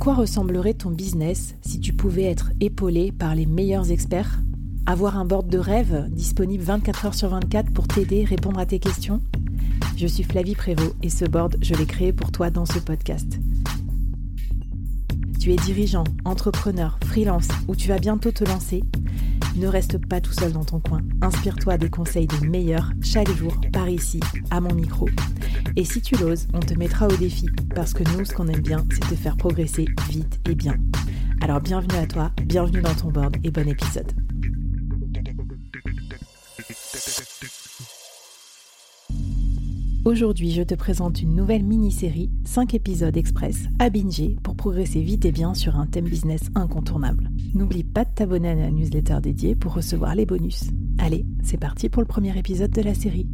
Quoi ressemblerait ton business si tu pouvais être épaulé par les meilleurs experts? Avoir un board de rêve disponible 24 heures sur 24 pour t'aider, répondre à tes questions? Je suis Flavie Prévost et ce board, je l'ai créé pour toi dans ce podcast. Tu es dirigeant, entrepreneur, freelance ou tu vas bientôt te lancer? Ne reste pas tout seul dans ton coin. Inspire-toi des conseils des meilleurs chaque jour par ici, à mon micro. Et si tu l'oses, on te mettra au défi parce que nous, ce qu'on aime bien, c'est te faire progresser vite et bien. Alors bienvenue à toi, bienvenue dans ton board et bon épisode. Aujourd'hui, je te présente une nouvelle mini-série, 5 épisodes express à binger pour progresser vite et bien sur un thème business incontournable. N'oublie pas de t'abonner à la newsletter dédiée pour recevoir les bonus. Allez, c'est parti pour le premier épisode de la série.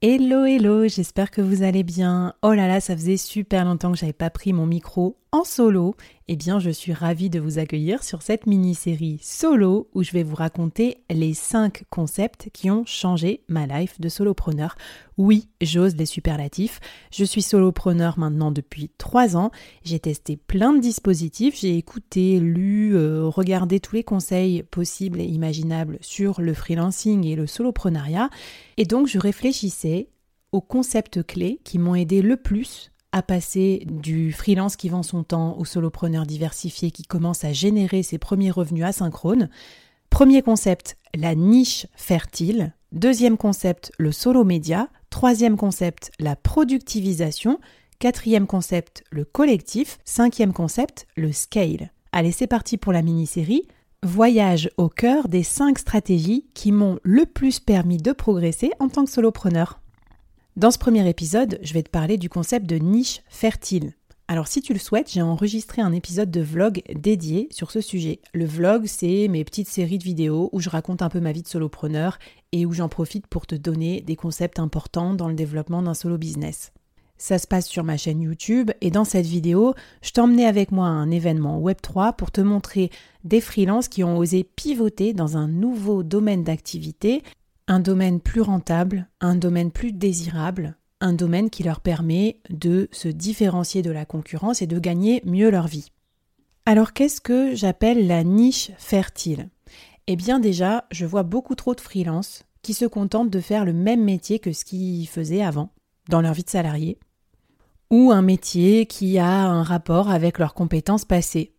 Hello hello, j'espère que vous allez bien. Oh là là, ça faisait super longtemps que j'avais pas pris mon micro en solo. Eh bien, je suis ravie de vous accueillir sur cette mini-série solo où je vais vous raconter les 5 concepts qui ont changé ma life de solopreneur. Oui, j'ose les superlatifs. Je suis solopreneur maintenant depuis 3 ans. J'ai testé plein de dispositifs, j'ai écouté, lu, euh, regardé tous les conseils possibles et imaginables sur le freelancing et le soloprenariat. Et donc, je réfléchissais aux concepts clés qui m'ont aidé le plus à passer du freelance qui vend son temps au solopreneur diversifié qui commence à générer ses premiers revenus asynchrones. Premier concept, la niche fertile. Deuxième concept, le solo média. Troisième concept, la productivisation. Quatrième concept, le collectif. Cinquième concept, le scale. Allez, c'est parti pour la mini-série. Voyage au cœur des cinq stratégies qui m'ont le plus permis de progresser en tant que solopreneur. Dans ce premier épisode, je vais te parler du concept de niche fertile. Alors si tu le souhaites, j'ai enregistré un épisode de vlog dédié sur ce sujet. Le vlog, c'est mes petites séries de vidéos où je raconte un peu ma vie de solopreneur et où j'en profite pour te donner des concepts importants dans le développement d'un solo business. Ça se passe sur ma chaîne YouTube et dans cette vidéo, je t'emmenais avec moi à un événement Web3 pour te montrer des freelances qui ont osé pivoter dans un nouveau domaine d'activité un domaine plus rentable, un domaine plus désirable, un domaine qui leur permet de se différencier de la concurrence et de gagner mieux leur vie. Alors qu'est-ce que j'appelle la niche fertile? Eh bien déjà, je vois beaucoup trop de freelances qui se contentent de faire le même métier que ce qu'ils faisaient avant, dans leur vie de salarié, ou un métier qui a un rapport avec leurs compétences passées.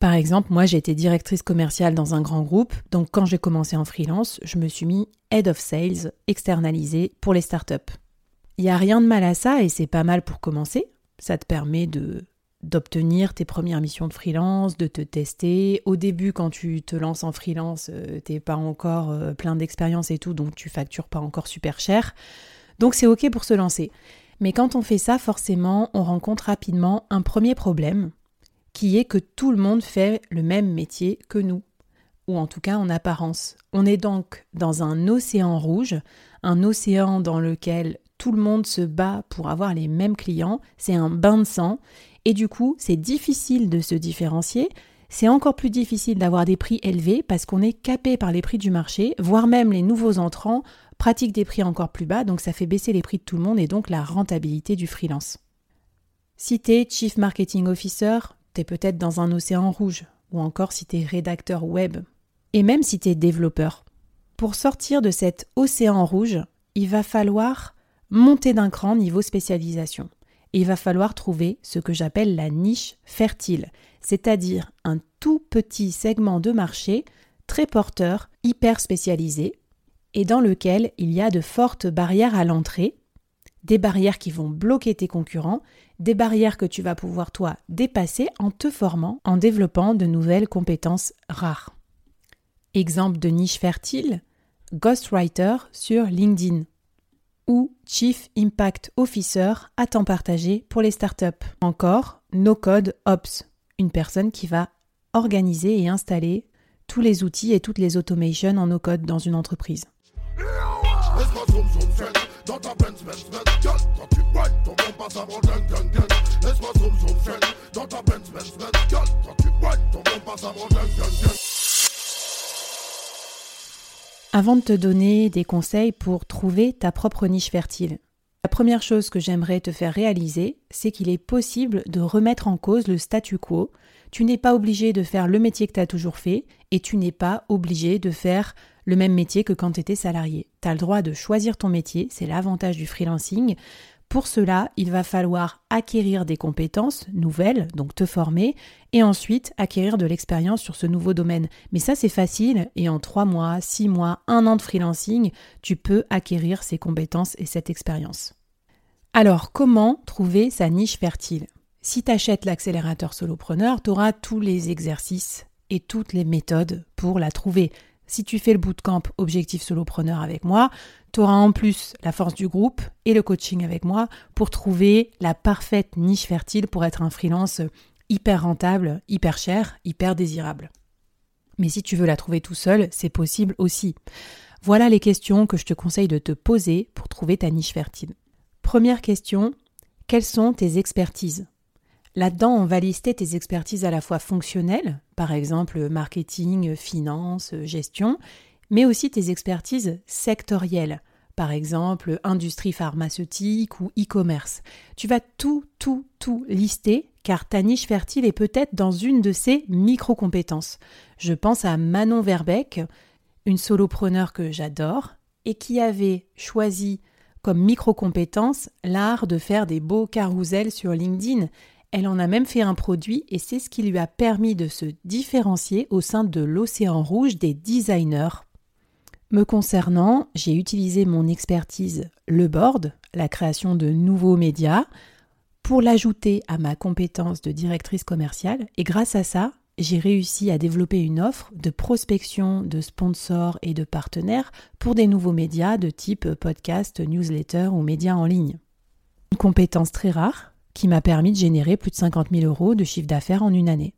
Par exemple, moi j'ai été directrice commerciale dans un grand groupe, donc quand j'ai commencé en freelance, je me suis mis Head of Sales externalisé pour les startups. Il n'y a rien de mal à ça et c'est pas mal pour commencer. Ça te permet de d'obtenir tes premières missions de freelance, de te tester. Au début, quand tu te lances en freelance, euh, t'es pas encore euh, plein d'expérience et tout, donc tu factures pas encore super cher. Donc c'est ok pour se lancer. Mais quand on fait ça, forcément, on rencontre rapidement un premier problème, qui est que tout le monde fait le même métier que nous, ou en tout cas en apparence. On est donc dans un océan rouge, un océan dans lequel tout le monde se bat pour avoir les mêmes clients, c'est un bain de sang, et du coup c'est difficile de se différencier, c'est encore plus difficile d'avoir des prix élevés parce qu'on est capé par les prix du marché, voire même les nouveaux entrants pratiquent des prix encore plus bas, donc ça fait baisser les prix de tout le monde et donc la rentabilité du freelance. Es Chief Marketing Officer, tu es peut-être dans un océan rouge, ou encore si tu es rédacteur web, et même si tu es développeur. Pour sortir de cet océan rouge, il va falloir monter d'un cran niveau spécialisation. Et il va falloir trouver ce que j'appelle la niche fertile, c'est-à-dire un tout petit segment de marché très porteur, hyper spécialisé, et dans lequel il y a de fortes barrières à l'entrée, des barrières qui vont bloquer tes concurrents, des barrières que tu vas pouvoir toi dépasser en te formant, en développant de nouvelles compétences rares. Exemple de niche fertile, ghostwriter sur LinkedIn ou Chief Impact Officer à temps partagé pour les startups. Encore, No Code Ops, une personne qui va organiser et installer tous les outils et toutes les automations en no code dans une entreprise. Avant de te donner des conseils pour trouver ta propre niche fertile, la première chose que j'aimerais te faire réaliser, c'est qu'il est possible de remettre en cause le statu quo. Tu n'es pas obligé de faire le métier que tu as toujours fait et tu n'es pas obligé de faire le même métier que quand tu étais salarié. Tu as le droit de choisir ton métier, c'est l'avantage du freelancing. Pour cela, il va falloir acquérir des compétences nouvelles, donc te former, et ensuite acquérir de l'expérience sur ce nouveau domaine. Mais ça, c'est facile, et en trois mois, six mois, un an de freelancing, tu peux acquérir ces compétences et cette expérience. Alors, comment trouver sa niche fertile? Si tu achètes l'accélérateur solopreneur, tu auras tous les exercices et toutes les méthodes pour la trouver. Si tu fais le bootcamp Objectif Solopreneur avec moi, tu auras en plus la force du groupe et le coaching avec moi pour trouver la parfaite niche fertile pour être un freelance hyper rentable, hyper cher, hyper désirable. Mais si tu veux la trouver tout seul, c'est possible aussi. Voilà les questions que je te conseille de te poser pour trouver ta niche fertile. Première question, quelles sont tes expertises? Là-dedans, on va lister tes expertises à la fois fonctionnelles, par exemple marketing, finance, gestion, mais aussi tes expertises sectorielles, par exemple industrie pharmaceutique ou e-commerce. Tu vas tout, tout, tout lister car ta niche fertile est peut-être dans une de ces micro-compétences. Je pense à Manon Verbeck, une solopreneur que j'adore et qui avait choisi comme micro-compétence l'art de faire des beaux carousels sur LinkedIn. Elle en a même fait un produit et c'est ce qui lui a permis de se différencier au sein de l'océan rouge des designers. Me concernant, j'ai utilisé mon expertise le board, la création de nouveaux médias, pour l'ajouter à ma compétence de directrice commerciale et grâce à ça, j'ai réussi à développer une offre de prospection de sponsors et de partenaires pour des nouveaux médias de type podcast, newsletter ou médias en ligne. Une compétence très rare qui m'a permis de générer plus de 50 000 euros de chiffre d'affaires en une année.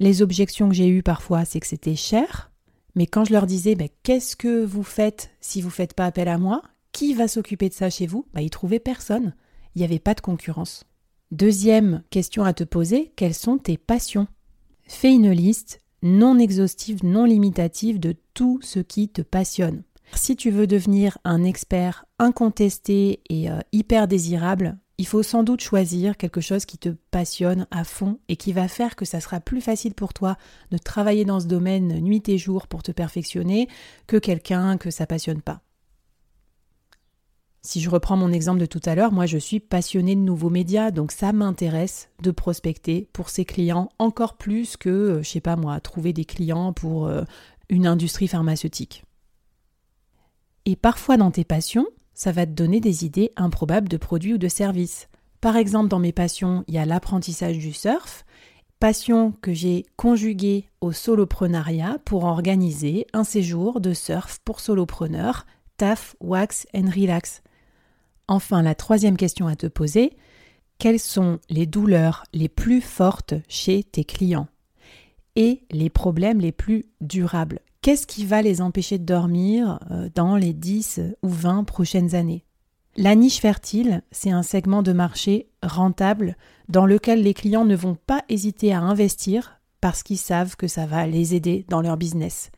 Les objections que j'ai eues parfois, c'est que c'était cher, mais quand je leur disais ben, qu'est-ce que vous faites si vous ne faites pas appel à moi? Qui va s'occuper de ça chez vous? Ben, Ils trouvaient personne. Il n'y avait pas de concurrence. Deuxième question à te poser, quelles sont tes passions? Fais une liste non exhaustive, non limitative de tout ce qui te passionne. Si tu veux devenir un expert incontesté et euh, hyper désirable, il faut sans doute choisir quelque chose qui te passionne à fond et qui va faire que ça sera plus facile pour toi de travailler dans ce domaine nuit et jour pour te perfectionner que quelqu'un que ça passionne pas. Si je reprends mon exemple de tout à l'heure, moi je suis passionnée de nouveaux médias, donc ça m'intéresse de prospecter pour ces clients encore plus que, euh, je sais pas moi, trouver des clients pour euh, une industrie pharmaceutique. Et parfois dans tes passions, ça va te donner des idées improbables de produits ou de services. Par exemple, dans mes passions, il y a l'apprentissage du surf, passion que j'ai conjuguée au soloprenariat pour organiser un séjour de surf pour solopreneurs, TAF, Wax and Relax. Enfin, la troisième question à te poser, quelles sont les douleurs les plus fortes chez tes clients et les problèmes les plus durables? Qu'est-ce qui va les empêcher de dormir euh, dans les 10 ou 20 prochaines années? La niche fertile, c'est un segment de marché rentable dans lequel les clients ne vont pas hésiter à investir parce qu'ils savent que ça va les aider dans leur business.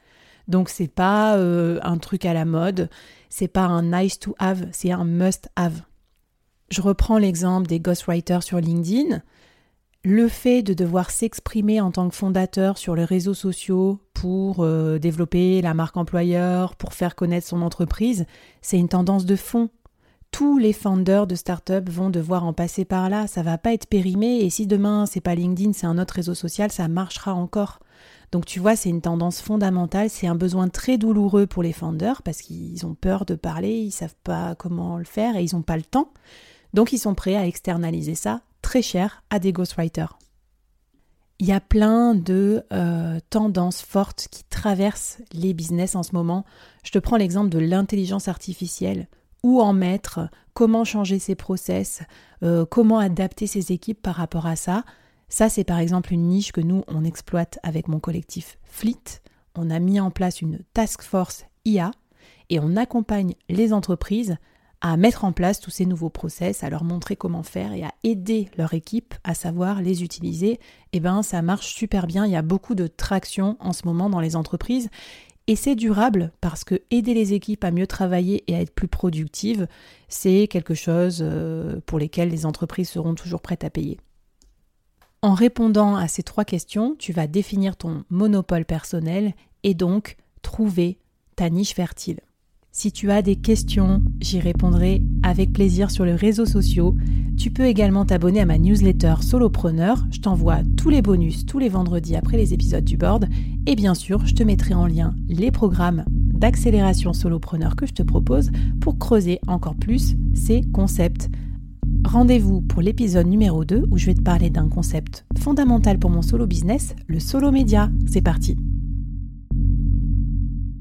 Donc c'est pas euh, un truc à la mode, c'est pas un nice to have, c'est un must have. Je reprends l'exemple des ghostwriters sur LinkedIn. Le fait de devoir s'exprimer en tant que fondateur sur les réseaux sociaux pour euh, développer la marque employeur, pour faire connaître son entreprise, c'est une tendance de fond. Tous les founders de start-up vont devoir en passer par là, ça va pas être périmé et si demain c'est pas LinkedIn, c'est un autre réseau social, ça marchera encore. Donc tu vois, c'est une tendance fondamentale, c'est un besoin très douloureux pour les founders parce qu'ils ont peur de parler, ils savent pas comment le faire et ils n'ont pas le temps. Donc ils sont prêts à externaliser ça très cher à des ghostwriters. Il y a plein de euh, tendances fortes qui traversent les business en ce moment. Je te prends l'exemple de l'intelligence artificielle où en mettre, comment changer ses process, euh, comment adapter ses équipes par rapport à ça? Ça, c'est par exemple une niche que nous, on exploite avec mon collectif Fleet. On a mis en place une task force IA et on accompagne les entreprises à mettre en place tous ces nouveaux process, à leur montrer comment faire et à aider leur équipe à savoir les utiliser, eh ben ça marche super bien, il y a beaucoup de traction en ce moment dans les entreprises et c'est durable parce que aider les équipes à mieux travailler et à être plus productives, c'est quelque chose euh, pour lesquels les entreprises seront toujours prêtes à payer. En répondant à ces trois questions, tu vas définir ton monopole personnel et donc trouver ta niche fertile. Si tu as des questions, j'y répondrai avec plaisir sur les réseaux sociaux. Tu peux également t'abonner à ma newsletter Solopreneur. Je t'envoie tous les bonus tous les vendredis après les épisodes du board. Et bien sûr, je te mettrai en lien les programmes d'accélération solopreneur que je te propose pour creuser encore plus ces concepts. Rendez-vous pour l'épisode numéro 2 où je vais te parler d'un concept fondamental pour mon solo business, le solo média. C'est parti